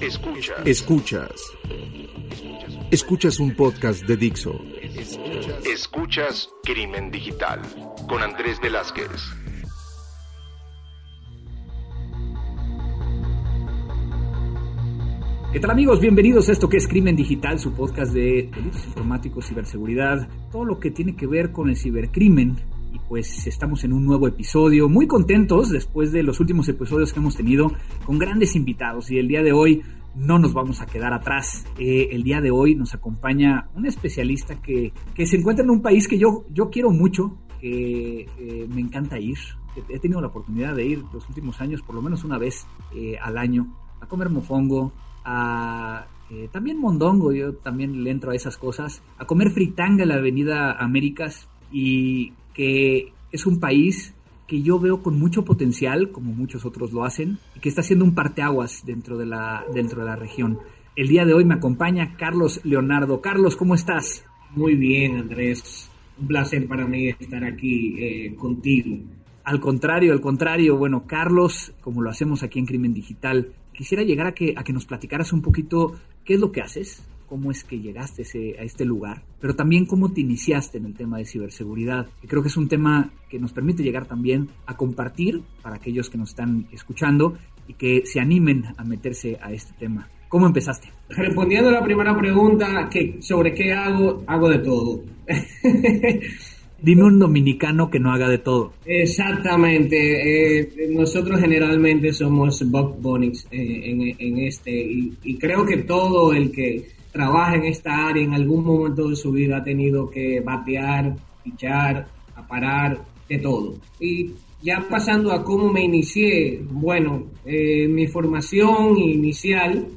Escuchas. Escuchas. Escuchas un podcast de Dixo. Escuchas Crimen Digital con Andrés Velázquez. ¿Qué tal amigos? Bienvenidos a esto que es Crimen Digital, su podcast de delitos informáticos, ciberseguridad, todo lo que tiene que ver con el cibercrimen. Y pues estamos en un nuevo episodio, muy contentos después de los últimos episodios que hemos tenido con grandes invitados. Y el día de hoy no nos vamos a quedar atrás. Eh, el día de hoy nos acompaña un especialista que, que, se encuentra en un país que yo, yo quiero mucho, que eh, me encanta ir. He tenido la oportunidad de ir los últimos años, por lo menos una vez eh, al año, a comer mofongo, a eh, también mondongo, yo también le entro a esas cosas, a comer fritanga en la Avenida Américas y que es un país que yo veo con mucho potencial, como muchos otros lo hacen, y que está haciendo un parteaguas dentro de la, dentro de la región. El día de hoy me acompaña Carlos Leonardo. Carlos, ¿cómo estás? Muy bien, Andrés. Un placer para mí estar aquí eh, contigo. Al contrario, al contrario. Bueno, Carlos, como lo hacemos aquí en Crimen Digital, quisiera llegar a que, a que nos platicaras un poquito qué es lo que haces, cómo es que llegaste a este lugar, pero también cómo te iniciaste en el tema de ciberseguridad. Y creo que es un tema que nos permite llegar también a compartir para aquellos que nos están escuchando y que se animen a meterse a este tema. ¿Cómo empezaste? Respondiendo a la primera pregunta, que sobre qué hago, hago de todo. Dime un dominicano que no haga de todo. Exactamente. Eh, nosotros generalmente somos bug bunnies eh, en, este y, creo que todo el que trabaja en esta área en algún momento de su vida ha tenido que batear, pichar, parar, de todo. Y ya pasando a cómo me inicié, bueno, eh, mi formación inicial,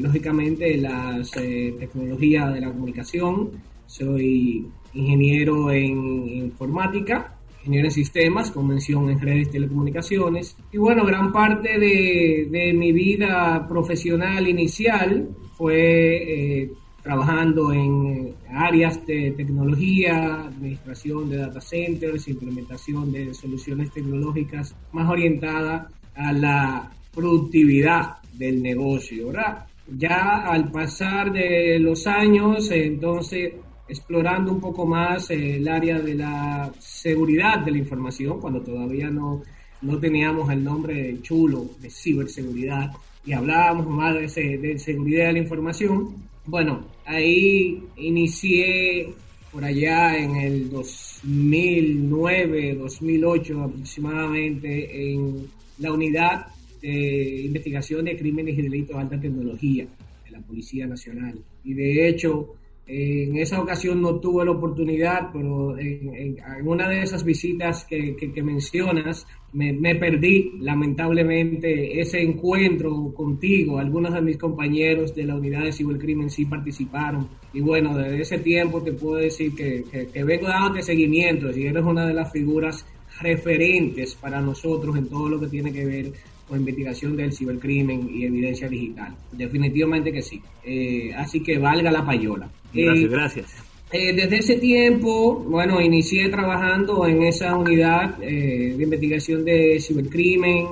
lógicamente las tecnologías de la comunicación, soy ingeniero en informática, ingeniero en sistemas, con mención en redes y telecomunicaciones. Y bueno, gran parte de, mi vida profesional inicial fue eh, trabajando en áreas de tecnología, administración de data centers, implementación de soluciones tecnológicas más orientadas a la productividad del negocio, ¿verdad? Ya al pasar de los años, entonces explorando un poco más el área de la seguridad de la información, cuando todavía no, no teníamos el nombre chulo de ciberseguridad y hablábamos más de, de seguridad de la información. Bueno, ahí inicié por allá en el 2009, 2008 aproximadamente en la unidad de investigación de crímenes y delitos de alta tecnología de la Policía Nacional. Y de hecho, en esa ocasión no tuve la oportunidad, pero en, una de esas visitas que, mencionas me, perdí lamentablemente ese encuentro contigo. Algunos de mis compañeros de la unidad de cibercrimen sí participaron. Y bueno, desde ese tiempo te puedo decir que, que vengo dándote seguimiento y eres una de las figuras referentes para nosotros en todo lo que tiene que ver o investigación del cibercrimen y evidencia digital. Definitivamente que sí. Eh, así que valga la payola. Gracias, eh, gracias. Eh, desde ese tiempo, bueno, inicié trabajando en esa unidad de investigación de cibercrimen,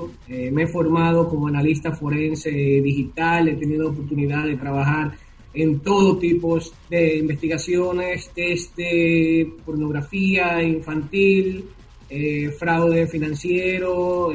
me he formado como analista forense digital, he tenido oportunidad de trabajar en todo tipo de investigaciones, desde pornografía infantil, fraude financiero,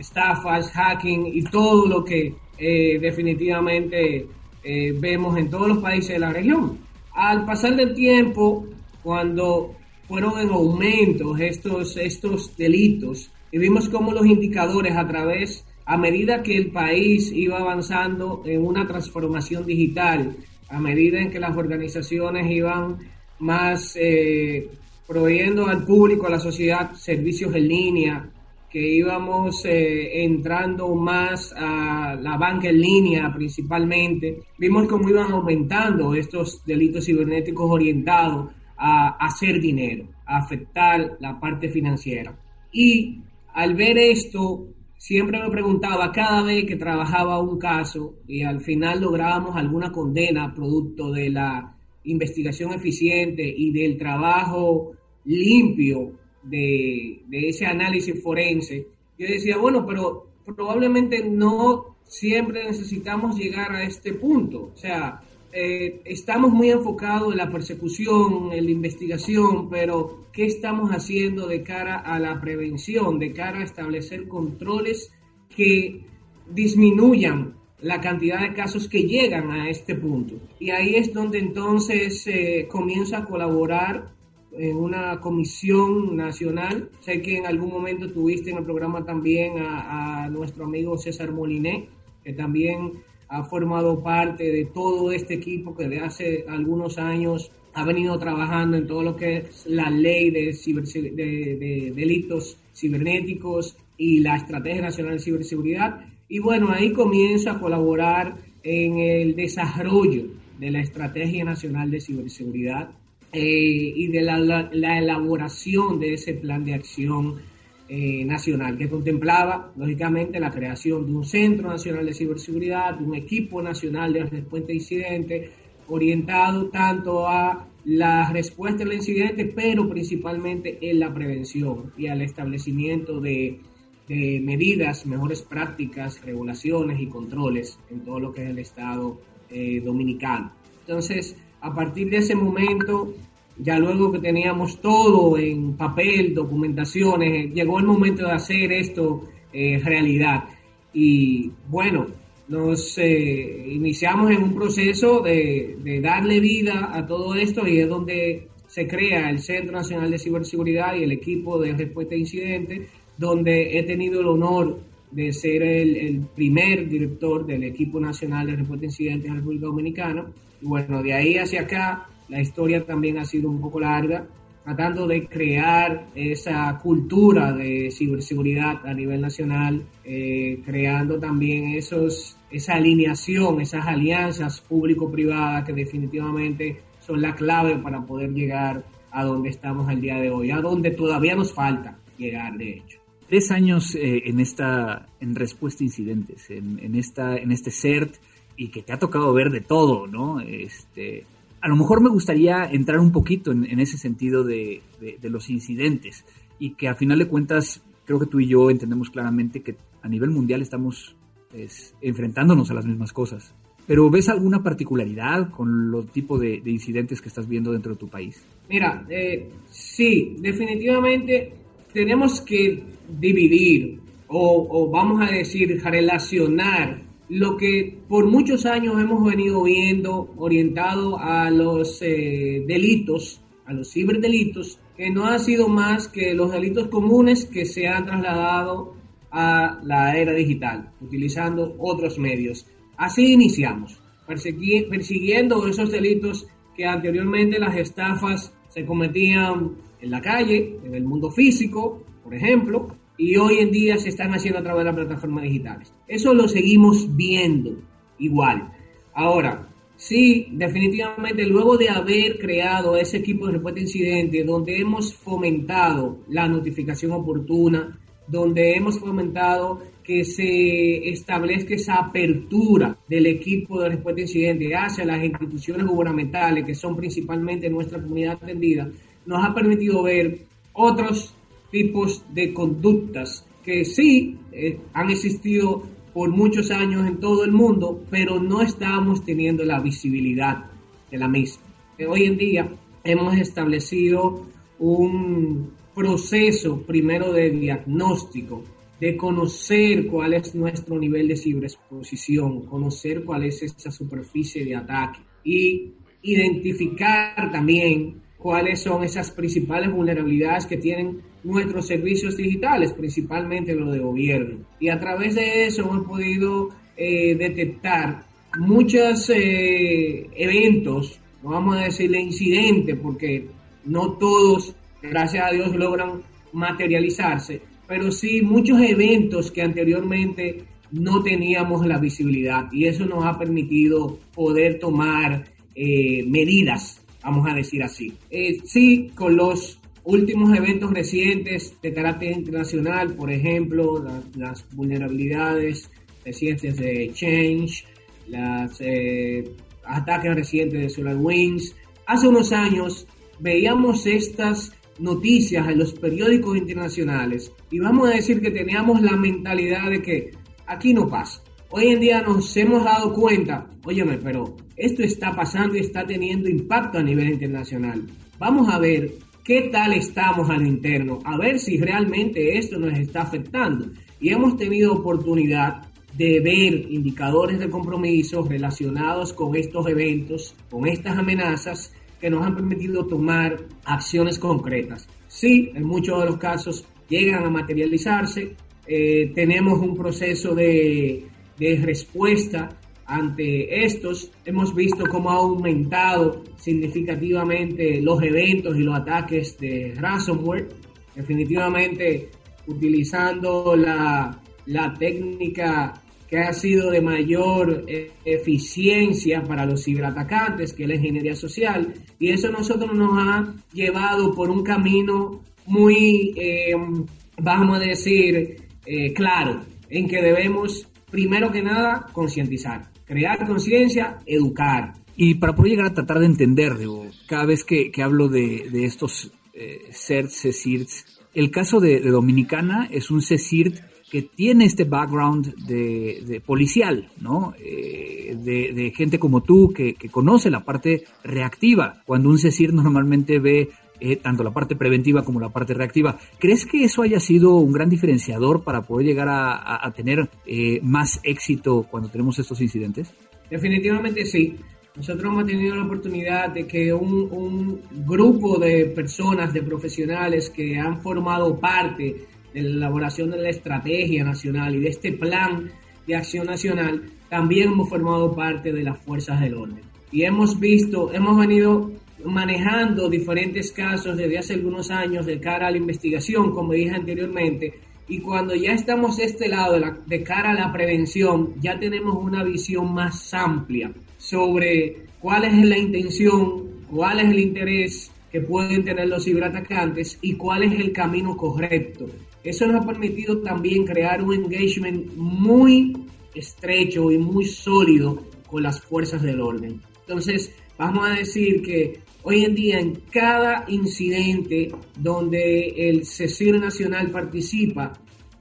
estafas, hacking y todo lo que eh, definitivamente eh, vemos en todos los países de la región. Al pasar del tiempo, cuando fueron en aumento estos, estos delitos, y vimos cómo los indicadores a través, a medida que el país iba avanzando en una transformación digital, a medida en que las organizaciones iban más eh, proveyendo al público, a la sociedad, servicios en línea, que íbamos eh, entrando más a la banca en línea principalmente, vimos cómo iban aumentando estos delitos cibernéticos orientados a hacer dinero, a afectar la parte financiera. Y al ver esto, siempre me preguntaba cada vez que trabajaba un caso y al final lográbamos alguna condena producto de la investigación eficiente y del trabajo limpio de, ese análisis forense, yo decía, bueno, pero probablemente no siempre necesitamos llegar a este punto. O sea, eh, estamos muy enfocados en la persecución, en la investigación, pero ¿qué estamos haciendo de cara a la prevención, de cara a establecer controles que disminuyan la cantidad de casos que llegan a este punto? Y ahí es donde entonces se comienza a colaborar en una comisión nacional. Sé que en algún momento tuviste en el programa también a, a nuestro amigo César Moliné, que también ha formado parte de todo este equipo que de hace algunos años ha venido trabajando en todo lo que es la ley de, de, delitos cibernéticos y la Estrategia Nacional de Ciberseguridad. Y bueno, ahí comienza a colaborar en el desarrollo de la Estrategia Nacional de Ciberseguridad eh, y de la, la, elaboración de ese plan de acción eh, nacional, que contemplaba, lógicamente, la creación de un Centro Nacional de Ciberseguridad, de un equipo nacional de respuesta a incidentes, orientado tanto a la respuesta al incidente, pero principalmente en la prevención y al establecimiento de, medidas, mejores prácticas, regulaciones y controles en todo lo que es el Estado eh, dominicano. Entonces, a partir de ese momento, ya luego que teníamos todo en papel, documentaciones, llegó el momento de hacer esto eh, realidad. Y bueno, nos eh, iniciamos en un proceso de, darle vida a todo esto y es donde se crea el Centro Nacional de Ciberseguridad y el equipo de respuesta a incidentes, donde he tenido el honor de ser el, el primer director del equipo nacional de respuesta a incidentes en la República Dominicana. Y bueno, de ahí hacia acá la historia también ha sido un poco larga, tratando de crear esa cultura de ciberseguridad a nivel nacional, eh, creando también esos, esa alineación, esas alianzas público-privadas que definitivamente son la clave para poder llegar a donde estamos al día de hoy, a donde todavía nos falta llegar, de hecho. Tres años eh, en esta, en respuesta a incidentes, en, en, esta, en este CERT, y que te ha tocado ver de todo, ¿no? Este, a lo mejor me gustaría entrar un poquito en, ese sentido de, los incidentes y que a final de cuentas creo que tú y yo entendemos claramente que a nivel mundial estamos pues, enfrentándonos a las mismas cosas. Pero ¿ves alguna particularidad con los tipos de, incidentes que estás viendo dentro de tu país? Mira, eh, sí, definitivamente tenemos que dividir o, o vamos a decir relacionar lo que por muchos años hemos venido viendo orientado a los eh, delitos, a los ciberdelitos, que no ha sido más que los delitos comunes que se han trasladado a la era digital, utilizando otros medios. Así iniciamos, persiguiendo esos delitos que anteriormente las estafas se cometían en la calle, en el mundo físico, por ejemplo, y hoy en día se están haciendo a través de las plataformas digitales. Eso lo seguimos viendo igual. Ahora, sí, definitivamente luego de haber creado ese equipo de respuesta a incidentes, donde hemos fomentado la notificación oportuna, donde hemos fomentado que se establezca esa apertura del equipo de respuesta a incidentes hacia las instituciones gubernamentales, que son principalmente nuestra comunidad atendida, nos ha permitido ver otros tipos de conductas que sí eh, han existido por muchos años en todo el mundo, pero no estamos teniendo la visibilidad de la misma. Eh, hoy en día hemos establecido un proceso primero de diagnóstico, de conocer cuál es nuestro nivel de ciberexposición, conocer cuál es esa superficie de ataque y identificar también cuáles son esas principales vulnerabilidades que tienen nuestros servicios digitales, principalmente los de gobierno. Y a través de eso hemos podido eh, detectar muchos eh, eventos, no vamos a decirle incidentes, porque no todos, gracias a Dios, logran materializarse, pero sí muchos eventos que anteriormente no teníamos la visibilidad y eso nos ha permitido poder tomar eh, medidas, vamos a decir así. sí, con los últimos eventos recientes de carácter internacional, por ejemplo, las vulnerabilidades recientes de Change, los eh, ataques recientes de SolarWinds. Hace unos años veíamos estas noticias en los periódicos internacionales y vamos a decir que teníamos la mentalidad de que aquí no pasa, hoy en día nos hemos dado cuenta, óyeme, pero esto está pasando y está teniendo impacto a nivel internacional. Vamos a ver qué tal estamos al interno, a ver si realmente esto nos está afectando. Y hemos tenido oportunidad de ver indicadores de compromiso relacionados con estos eventos, con estas amenazas que nos han permitido tomar acciones concretas. Sí, en muchos de los casos llegan a materializarse, eh, tenemos un proceso de, de respuesta ante estos. Hemos visto cómo ha aumentado significativamente los eventos y los ataques de ransomware. Definitivamente utilizando la, la técnica que ha sido de mayor eh, eficiencia para los ciberatacantes, que es la ingeniería social. Y eso nosotros nos ha llevado por un camino muy, eh, vamos a decir, eh, claro, en que debemos, primero que nada, concientizar, crear conciencia, educar. Y para poder llegar a tratar de entender, cada vez que, hablo de, estos CERTs, CECIRTs, el caso de, de Dominicana es un CECIRT que tiene este background de, policial, ¿no? Eh, de, gente como tú que, conoce la parte reactiva, cuando un CECIR normalmente ve eh, tanto la parte preventiva como la parte reactiva. ¿Crees que eso haya sido un gran diferenciador para poder llegar a, tener eh, más éxito cuando tenemos estos incidentes? Definitivamente sí. Nosotros hemos tenido la oportunidad de que un, un grupo de personas, de profesionales que han formado parte de la elaboración de la estrategia nacional y de este plan de acción nacional, también hemos formado parte de las fuerzas del orden. Y hemos visto, hemos venido manejando diferentes casos desde hace algunos años de cara a la investigación, como dije anteriormente, y cuando ya estamos de este lado, de, de cara a la prevención, ya tenemos una visión más amplia sobre cuál es la intención, cuál es el interés que pueden tener los ciberatacantes y cuál es el camino correcto eso nos ha permitido también crear un engagement muy estrecho y muy sólido con las fuerzas del orden. Entonces, vamos a decir que hoy en día en cada incidente donde el CECIR Nacional participa,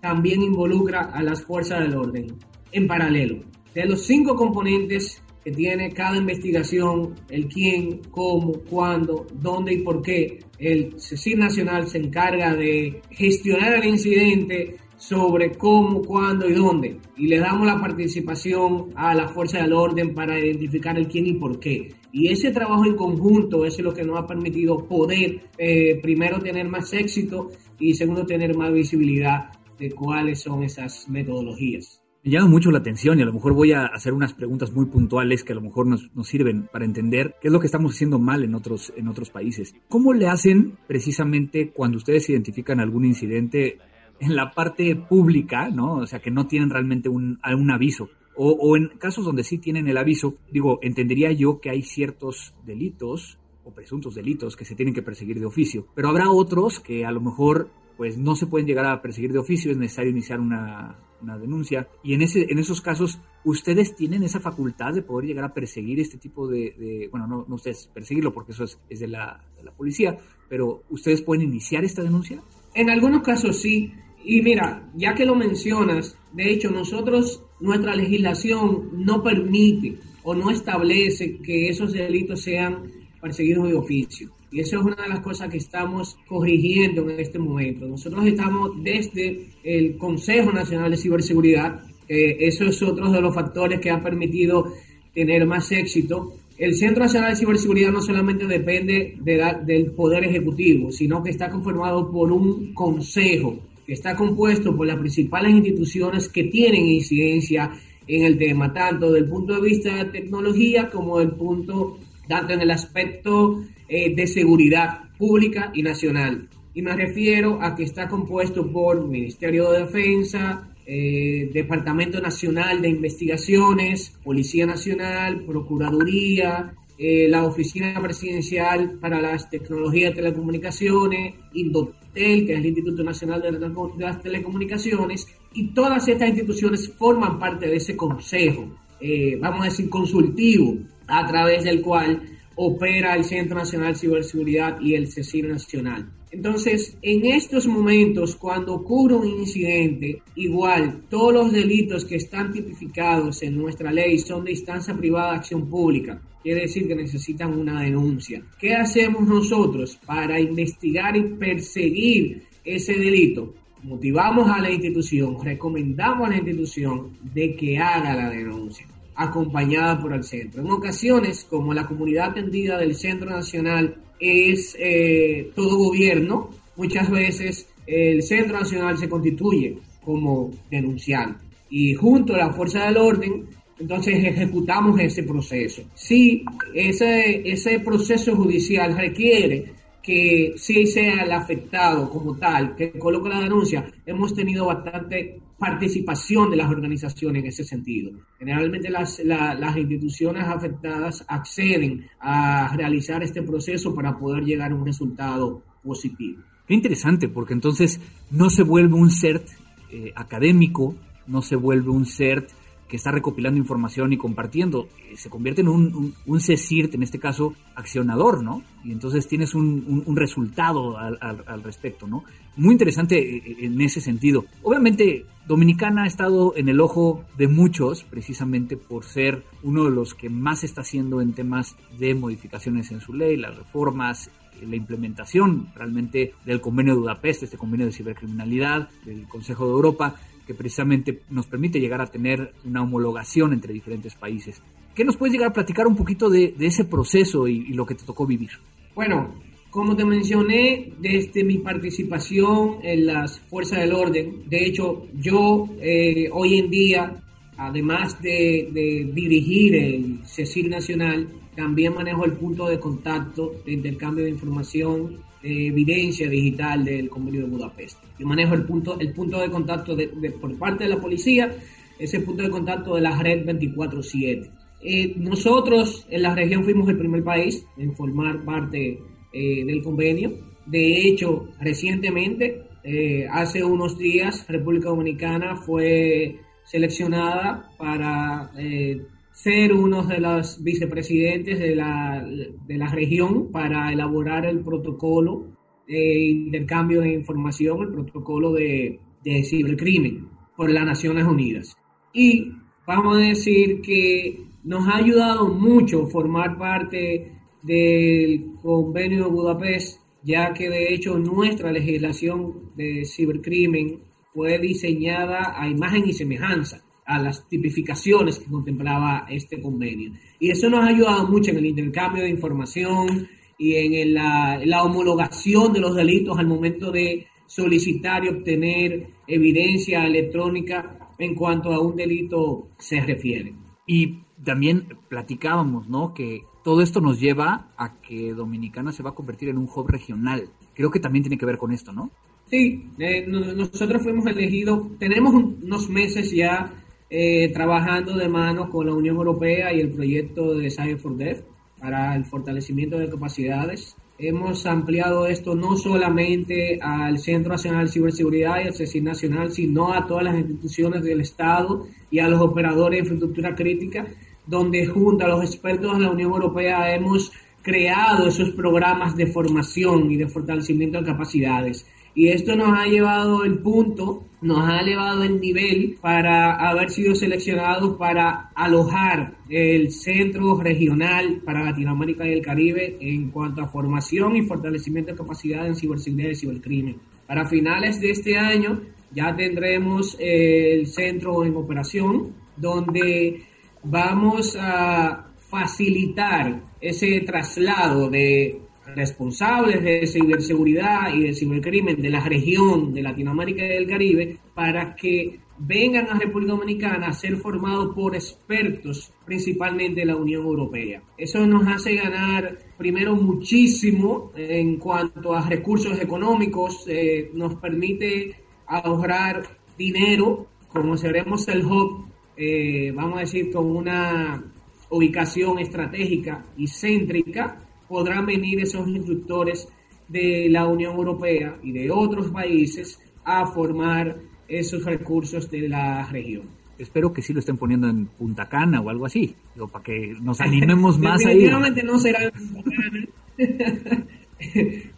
también involucra a las fuerzas del orden en paralelo. De los cinco componentes que tiene cada investigación, el quién, cómo, cuándo, dónde y por qué. El CECIR Nacional se encarga de gestionar el incidente sobre cómo, cuándo y dónde. Y le damos la participación a la fuerza del orden para identificar el quién y por qué. Y ese trabajo en conjunto es lo que nos ha permitido poder, eh, primero, tener más éxito y segundo, tener más visibilidad de cuáles son esas metodologías. Me llama mucho la atención y a lo mejor voy a hacer unas preguntas muy puntuales que a lo mejor nos, sirven para entender qué es lo que estamos haciendo mal en otros, en otros países. ¿Cómo le hacen precisamente cuando ustedes identifican algún incidente en la parte pública, ¿no? O sea, que no tienen realmente un, un aviso. O, o en casos donde sí tienen el aviso, digo, entendería yo que hay ciertos delitos o presuntos delitos que se tienen que perseguir de oficio, pero habrá otros que a lo mejor pues no se pueden llegar a perseguir de oficio, es necesario iniciar una, una denuncia. Y en, ese, en esos casos, ¿ustedes tienen esa facultad de poder llegar a perseguir este tipo de, bueno, no, no, ustedes perseguirlo porque eso es, es de, la, de la policía, pero ¿ustedes pueden iniciar esta denuncia? En algunos casos sí. Y mira, ya que lo mencionas, de hecho nosotros, nuestra legislación no permite o no establece que esos delitos sean perseguidos de oficio. Y eso es una de las cosas que estamos corrigiendo en este momento. Nosotros estamos desde el Consejo Nacional de Ciberseguridad, eso es otro de los factores que ha permitido tener más éxito. El Centro Nacional de Ciberseguridad no solamente depende del Poder Ejecutivo, sino que está conformado por un consejo está compuesto por las principales instituciones que tienen incidencia en el tema, tanto del punto de vista de tecnología como del punto, tanto en el aspecto eh, de seguridad pública y nacional. Y me refiero a que está compuesto por Ministerio de Defensa, eh, Departamento Nacional de Investigaciones, Policía Nacional, Procuraduría, eh, la Oficina Presidencial para las Tecnologías de Telecomunicaciones, Que es el Instituto Nacional de las Telecomunicaciones, y todas estas instituciones forman parte de ese consejo, vamos a decir, consultivo, a través del cual opera el Centro Nacional de Ciberseguridad y el CECIR Nacional. Entonces, en estos momentos, cuando ocurre un incidente, igual todos los delitos que están tipificados en nuestra ley son de instancia privada de acción pública. Quiere decir que necesitan una denuncia. ¿Qué hacemos nosotros para investigar y perseguir ese delito? Motivamos a la institución, recomendamos a la institución de que haga la denuncia acompañada por el centro. En ocasiones, como la comunidad atendida del Centro Nacional es eh, todo gobierno, muchas veces el Centro Nacional se constituye como denunciante y junto a la fuerza del orden, entonces ejecutamos ese proceso. Si ese, ese proceso judicial requiere que sí sea el afectado como tal, que coloque la denuncia, hemos tenido bastante participación de las organizaciones en ese sentido. Generalmente las, las instituciones afectadas acceden a realizar este proceso para poder llegar a un resultado positivo. Qué interesante, porque entonces no se vuelve un CERT eh, académico, no se vuelve un CERT que está recopilando información y compartiendo, eh, se convierte en un, un, CECIRT, en este caso, accionador, ¿no? Y entonces tienes un, un resultado al, al, respecto, ¿no? Muy interesante eh, en ese sentido. Obviamente, Dominicana ha estado en el ojo de muchos, precisamente por ser uno de los que más está haciendo en temas de modificaciones en su ley, las reformas, eh, la implementación realmente del convenio de Budapest, este convenio de cibercriminalidad del Consejo de Europa, que precisamente nos permite llegar a tener una homologación entre diferentes países. ¿Qué nos puedes llegar a platicar un poquito de, ese proceso y, lo que te tocó vivir? Bueno, como te mencioné, desde mi participación en las fuerzas del orden, de hecho, yo eh, hoy en día, además de, de dirigir el CECIL Nacional, también manejo el punto de contacto de intercambio de información evidencia digital del convenio de Budapest. Yo manejo el punto, el punto de contacto de, por parte de la policía, ese punto de contacto de la red 24-7. Eh, nosotros en la región fuimos el primer país en formar parte eh, del convenio. De hecho, recientemente, eh, hace unos días, República Dominicana fue seleccionada para ser uno de los vicepresidentes de la, de la región para elaborar el protocolo de intercambio de información, el protocolo de, de cibercrimen por las Naciones Unidas. Y vamos a decir que nos ha ayudado mucho formar parte del convenio de Budapest, ya que de hecho nuestra legislación de cibercrimen fue diseñada a imagen y semejanza a las tipificaciones que contemplaba este convenio. Y eso nos ha ayudado mucho en el intercambio de información y en la, la homologación de los delitos al momento de solicitar y obtener evidencia electrónica en cuanto a un delito se refiere. Y también platicábamos, ¿no? Que todo esto nos lleva a que Dominicana se va a convertir en un hub regional. Creo que también tiene que ver con esto, ¿no? Sí, eh, nosotros fuimos elegidos, tenemos unos meses ya eh, trabajando de mano con la Unión Europea y el proyecto de Cyber for Dev para el fortalecimiento de capacidades. Hemos ampliado esto no solamente al Centro Nacional de Ciberseguridad y al CECIN Nacional, sino a todas las instituciones del Estado y a los operadores de infraestructura crítica, donde junto a los expertos de la Unión Europea hemos creado esos programas de formación y de fortalecimiento de capacidades. Y esto nos ha llevado el punto, nos ha elevado el nivel para haber sido seleccionados para alojar el centro regional para Latinoamérica y el Caribe en cuanto a formación y fortalecimiento de capacidad en ciberseguridad y cibercrimen. Para finales de este año ya tendremos el centro en operación donde vamos a facilitar ese traslado de responsables de ciberseguridad y de cibercrimen de la región de Latinoamérica y del Caribe para que vengan a República Dominicana a ser formados por expertos, principalmente de la Unión Europea. Eso nos hace ganar primero muchísimo en cuanto a recursos económicos, eh, nos permite ahorrar dinero, como seremos el hub, eh, vamos a decir, con una ubicación estratégica y céntrica, podrán venir esos instructores de la Unión Europea y de otros países a formar esos recursos de la región. Espero que sí lo estén poniendo en Punta Cana o algo así, para que nos animemos más ahí. Definitivamente no será en Punta Cana.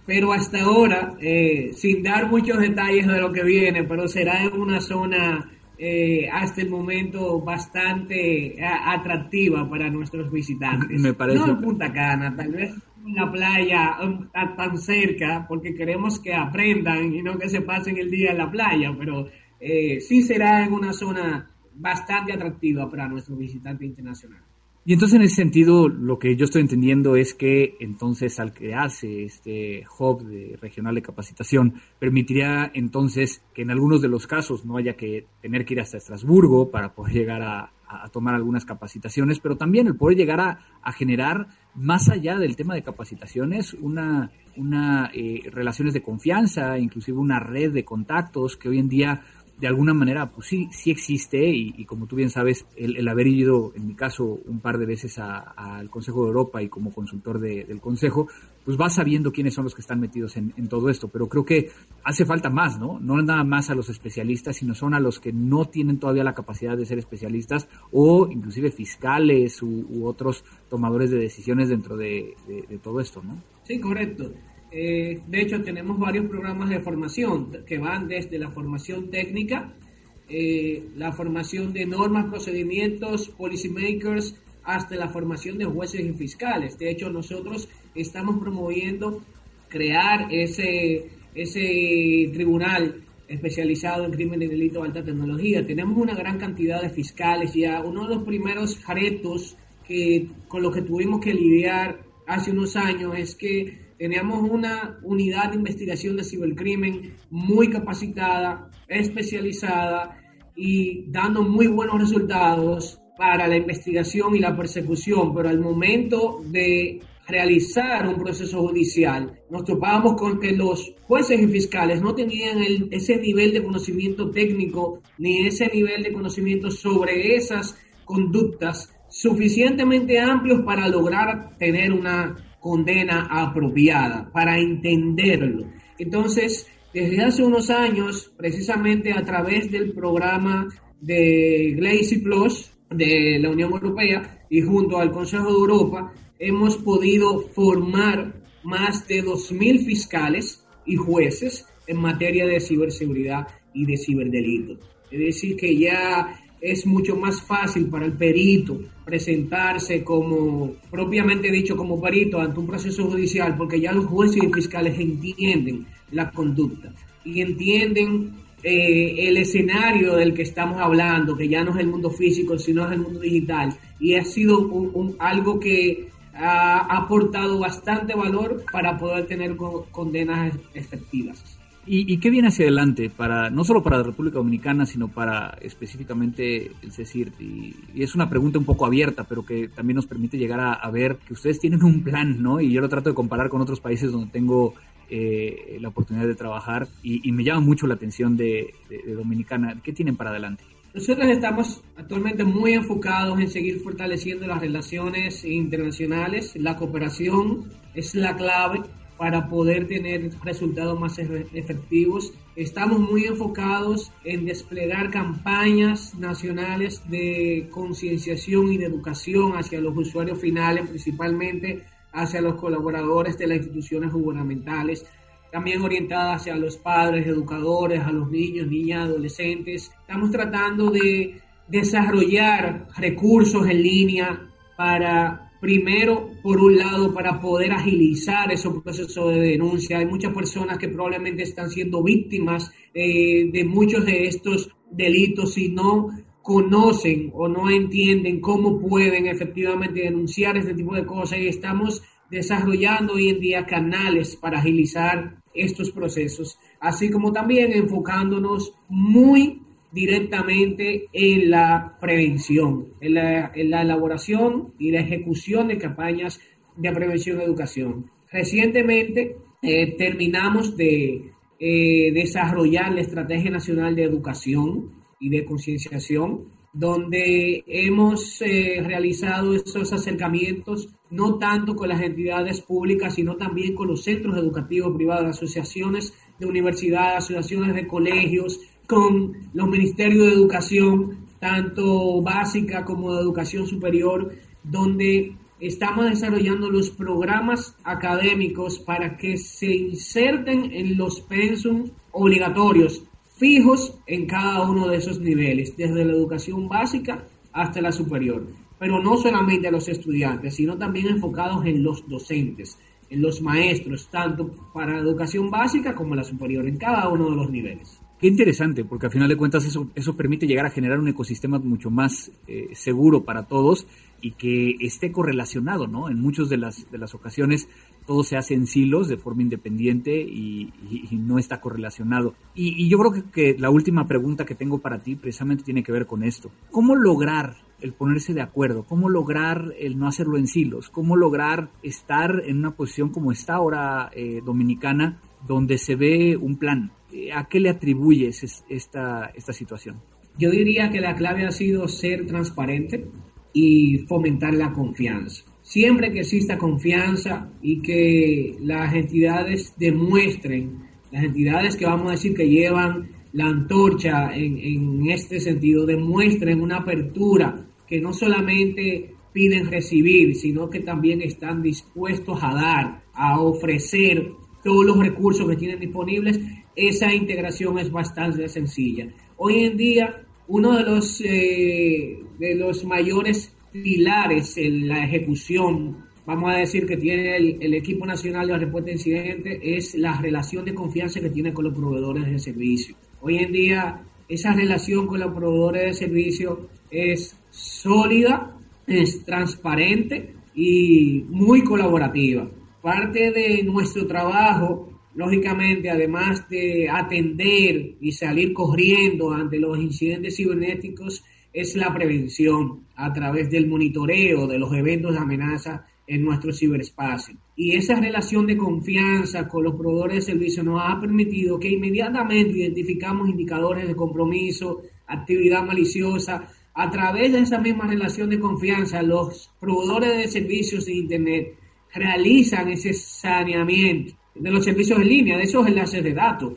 pero hasta ahora, eh, sin dar muchos detalles de lo que viene, pero será en una zona eh, hasta el momento bastante atractiva para nuestros visitantes. Me parece. No en Punta Cana, tal vez en la playa um, tan cerca, porque queremos que aprendan y no que se pasen el día en la playa, pero eh, sí será en una zona bastante atractiva para nuestros visitantes internacionales. Y entonces en ese sentido lo que yo estoy entendiendo es que entonces al crearse este hub de regional de capacitación permitiría entonces que en algunos de los casos no haya que tener que ir hasta Estrasburgo para poder llegar a, tomar algunas capacitaciones, pero también el poder llegar a, generar más allá del tema de capacitaciones una, una eh, relaciones de confianza, inclusive una red de contactos que hoy en día de alguna manera, pues sí, sí existe y, como tú bien sabes, el, haber ido, en mi caso, un par de veces al Consejo de Europa y como consultor del Consejo, pues vas sabiendo quiénes son los que están metidos en, todo esto. Pero creo que hace falta más, ¿no? No nada más a los especialistas, sino son a los que no tienen todavía la capacidad de ser especialistas o inclusive fiscales u, otros tomadores de decisiones dentro de, de todo esto, ¿no? Sí, correcto. Eh, de hecho, tenemos varios programas de formación que van desde la formación técnica, eh, la formación de normas, procedimientos, policymakers, hasta la formación de jueces y fiscales. De hecho, nosotros estamos promoviendo crear ese, ese tribunal especializado en crimen y delito de alta tecnología. Tenemos una gran cantidad de fiscales ya. Uno de los primeros retos que, con los que tuvimos que lidiar hace unos años es que Teníamos una unidad de investigación de cibercrimen muy capacitada, especializada y dando muy buenos resultados para la investigación y la persecución, pero al momento de realizar un proceso judicial, nos topábamos con que los jueces y fiscales no tenían ese nivel de conocimiento técnico ni ese nivel de conocimiento sobre esas conductas suficientemente amplios para lograr tener una condena apropiada, para entenderlo. Entonces, desde hace unos años, precisamente a través del programa de Glacy Plus de la Unión Europea y junto al Consejo de Europa, hemos podido formar más de 2.000 fiscales y jueces en materia de ciberseguridad y de ciberdelitos. Es decir, que ya es mucho más fácil para el perito presentarse como, propiamente dicho, como perito ante un proceso judicial, porque ya los jueces y fiscales entienden la conducta y entienden eh, el escenario del que estamos hablando, que ya no es el mundo físico, sino es el mundo digital. Y ha sido un, algo que ha aportado bastante valor para poder tener condenas efectivas. ¿Y, qué viene hacia adelante para no solo para la República Dominicana, sino para específicamente el CECIRT? Y, es una pregunta un poco abierta, pero que también nos permite llegar a, ver que ustedes tienen un plan, ¿no? Y yo lo trato de comparar con otros países donde tengo eh, la oportunidad de trabajar y, me llama mucho la atención de, de Dominicana. ¿Qué tienen para adelante? Nosotros estamos actualmente muy enfocados en seguir fortaleciendo las relaciones internacionales. La cooperación es la clave para poder tener resultados más efectivos. Estamos muy enfocados en desplegar campañas nacionales de concienciación y de educación hacia los usuarios finales, principalmente hacia los colaboradores de las instituciones gubernamentales, también orientadas hacia los padres, educadores, a los niños, niñas, adolescentes. Estamos tratando de desarrollar recursos en línea para Primero, por un lado, para poder agilizar esos procesos de denuncia. Hay muchas personas que probablemente están siendo víctimas eh, de muchos de estos delitos y no conocen o no entienden cómo pueden efectivamente denunciar este tipo de cosas y estamos desarrollando hoy en día canales para agilizar estos procesos, así como también enfocándonos muy directamente en la prevención, en la, elaboración y la ejecución de campañas de prevención y educación. Recientemente eh, terminamos de eh, desarrollar la Estrategia Nacional de Educación y de Concienciación, donde hemos eh, realizado esos acercamientos no tanto con las entidades públicas, sino también con los centros educativos privados, asociaciones de universidades, asociaciones de colegios, con los ministerios de educación, tanto básica como de educación superior, donde estamos desarrollando los programas académicos para que se inserten en los pensum obligatorios fijos en cada uno de esos niveles, desde la educación básica hasta la superior. Pero no solamente a los estudiantes, sino también enfocados en los docentes, en los maestros, tanto para la educación básica como la superior, en cada uno de los niveles. Qué interesante, porque al final de cuentas eso, eso permite llegar a generar un ecosistema mucho más eh, seguro para todos y que esté correlacionado, ¿no? En muchas de las, de las ocasiones todo se hace en silos de forma independiente y, no está correlacionado. Y, yo creo que, que, la última pregunta que tengo para ti precisamente tiene que ver con esto. ¿Cómo lograr el ponerse de acuerdo? ¿Cómo lograr el no hacerlo en silos? ¿Cómo lograr estar en una posición como está ahora eh, dominicana donde se ve un plan? Eh, ¿A qué le atribuyes esta, esta situación? Yo diría que la clave ha sido ser transparente y fomentar la confianza. Siempre que exista confianza y que las entidades demuestren, las entidades que vamos a decir que llevan la antorcha en, en este sentido, demuestren una apertura que no solamente piden recibir, sino que también están dispuestos a dar, a ofrecer todos los recursos que tienen disponibles, esa integración es bastante sencilla. Hoy en día, uno de los, eh, de los mayores pilares en la ejecución, vamos a decir que tiene el, equipo nacional de respuesta a incidentes, es la relación de confianza que tiene con los proveedores de servicio. Hoy en día, esa relación con los proveedores de servicio es sólida, es transparente y muy colaborativa. Parte de nuestro trabajo lógicamente, además de atender y salir corriendo ante los incidentes cibernéticos, es la prevención a través del monitoreo de los eventos de amenaza en nuestro ciberespacio. Y esa relación de confianza con los proveedores de servicios nos ha permitido que inmediatamente identificamos indicadores de compromiso, actividad maliciosa. A través de esa misma relación de confianza, los proveedores de servicios de Internet realizan ese saneamiento de los servicios en línea, de esos enlaces de datos.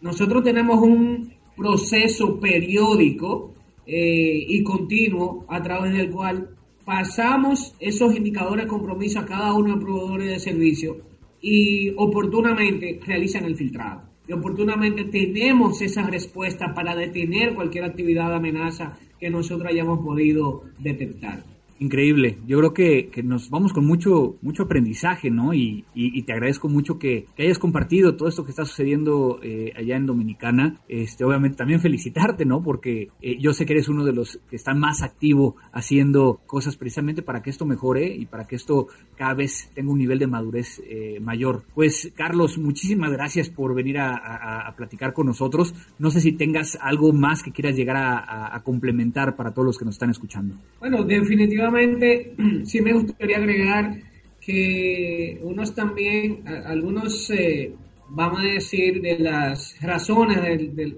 Nosotros tenemos un proceso periódico eh, y continuo a través del cual pasamos esos indicadores de compromiso a cada uno de los proveedores de servicios y oportunamente realizan el filtrado. Y oportunamente tenemos esa respuesta para detener cualquier actividad de amenaza que nosotros hayamos podido detectar. Increíble. Yo creo que, que, nos vamos con mucho, mucho aprendizaje, ¿no? Y, y, te agradezco mucho que, hayas compartido todo esto que está sucediendo eh, allá en Dominicana. Este, obviamente también felicitarte, ¿no? Porque eh, yo sé que eres uno de los que están más activo haciendo cosas precisamente para que esto mejore y para que esto cada vez tenga un nivel de madurez eh, mayor. Pues, Carlos, muchísimas gracias por venir a, a, a, platicar con nosotros. No sé si tengas algo más que quieras llegar a, a complementar para todos los que nos están escuchando. Bueno, definitivamente sí me gustaría agregar que unos también, algunos, eh, vamos a decir, de las razones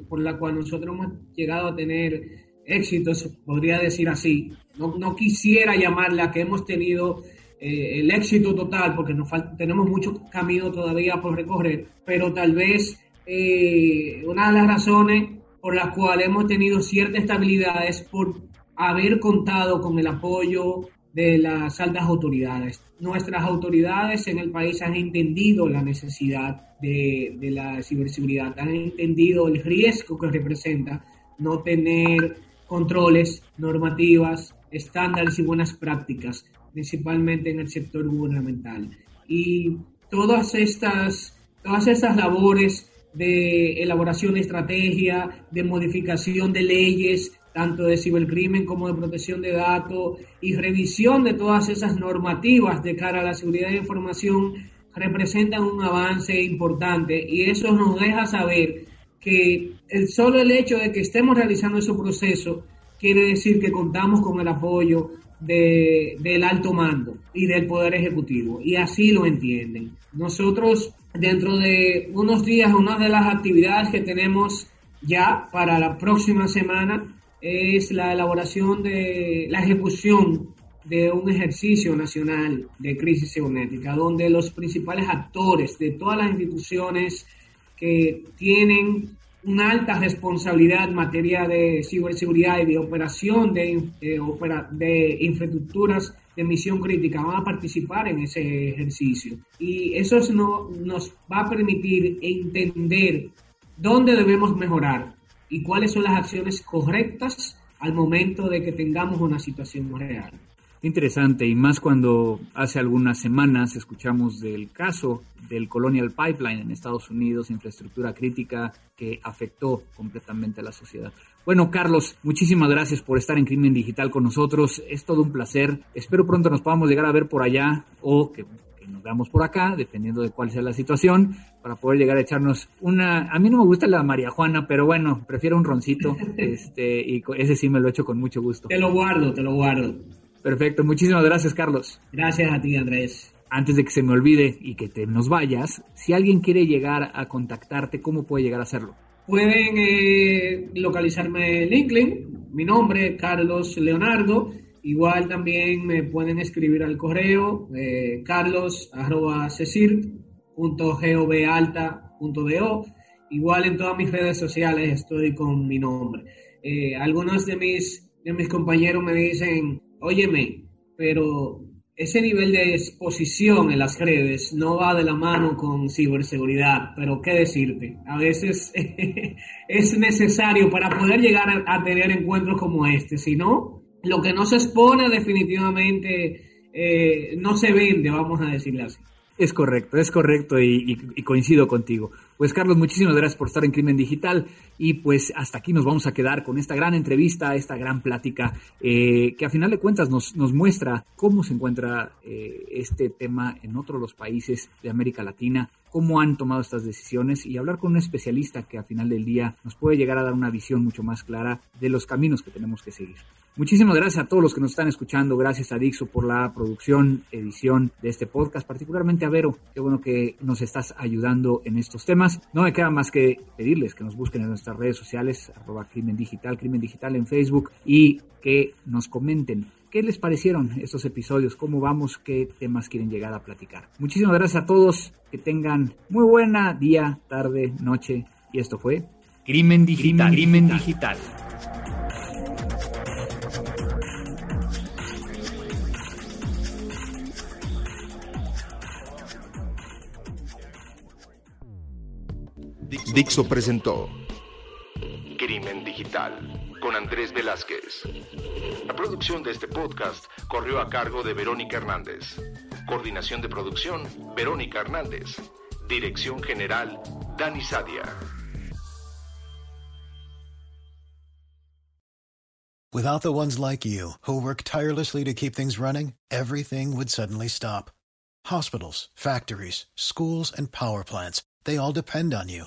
por la cual nosotros hemos llegado a tener éxitos, podría decir así, no, no quisiera llamarla que hemos tenido eh, el éxito total, porque nos tenemos mucho camino todavía por recorrer, pero tal vez eh, una de las razones por las cuales hemos tenido cierta estabilidad es por haber contado con el apoyo de las altas autoridades. Nuestras autoridades en el país han entendido la necesidad de, la ciberseguridad, han entendido el riesgo que representa no tener controles, normativas, estándares y buenas prácticas, principalmente en el sector gubernamental. Y todas estas, todas estas labores de elaboración de estrategia, de modificación de leyes, tanto de cibercrimen como de protección de datos y revisión de todas esas normativas de cara a la seguridad de información representan un avance importante y eso nos deja saber que el solo el hecho de que estemos realizando ese proceso quiere decir que contamos con el apoyo de, del alto mando y del Poder Ejecutivo y así lo entienden. Nosotros dentro de unos días, una de las actividades que tenemos ya para la próxima semana es la elaboración de la ejecución de un ejercicio nacional de crisis cibernética, donde los principales actores de todas las instituciones que tienen una alta responsabilidad en materia de ciberseguridad y de operación de, infraestructuras de misión crítica van a participar en ese ejercicio. Y eso no, nos va a permitir entender dónde debemos mejorar y cuáles son las acciones correctas al momento de que tengamos una situación real. Interesante, y más cuando hace algunas semanas escuchamos del caso del Colonial Pipeline en Estados Unidos, infraestructura crítica que afectó completamente a la sociedad. Bueno, Carlos, muchísimas gracias por estar en Crimen Digital con nosotros. Es todo un placer. Espero pronto nos podamos llegar a ver por allá o que, nos veamos por acá, dependiendo de cuál sea la situación, para poder llegar a echarnos una... A mí no me gusta la María Juana, pero bueno, prefiero un roncito, este, y ese sí me lo echo con mucho gusto. Te lo guardo, te lo guardo. Perfecto, muchísimas gracias Carlos. Gracias a ti Andrés. Antes de que se me olvide y que te nos vayas, si alguien quiere llegar a contactarte, ¿cómo puede llegar a hacerlo? Pueden eh, localizarme en LinkedIn, mi nombre, Carlos Leonardo. Igual también me pueden escribir al correo eh. Igual en todas mis redes sociales estoy con mi nombre. Eh, algunos de mis, de mis compañeros me dicen, óyeme, pero ese nivel de exposición en las redes no va de la mano con ciberseguridad, pero qué decirte, a veces es necesario para poder llegar a, tener encuentros como este, si no, lo que no se expone definitivamente eh, no se vende, vamos a decirle así. Es correcto, es correcto y, coincido contigo. Pues Carlos, muchísimas gracias por estar en Crimen Digital y pues hasta aquí nos vamos a quedar con esta gran entrevista, esta gran plática eh, que a final de cuentas nos, muestra cómo se encuentra eh, este tema en otros los países de América Latina, cómo han tomado estas decisiones y hablar con un especialista que a final del día nos puede llegar a dar una visión mucho más clara de los caminos que tenemos que seguir. Muchísimas gracias a todos los que nos están escuchando. Gracias a Dixo por la producción, edición de este podcast, particularmente a Vero. Qué bueno que nos estás ayudando en estos temas. No me queda más que pedirles que nos busquen en nuestras redes sociales, arroba crimen digital, crimen digital en Facebook y que nos comenten ¿Qué les parecieron estos episodios? ¿Cómo vamos? ¿Qué temas quieren llegar a platicar? Muchísimas gracias a todos. Que tengan muy buena día, tarde, noche. Y esto fue Crimen Digital. Crimen Digital. Dixo presentó Crimen Digital con Andrés Velázquez. La producción de este podcast corrió a cargo de Verónica Hernández. Coordinación de producción, Verónica Hernández. Dirección General, Dani Sadia. Without the ones like you, who work tirelessly to keep things running, everything would suddenly stop. Hospitals, factories, schools, and power plants, they all depend on you.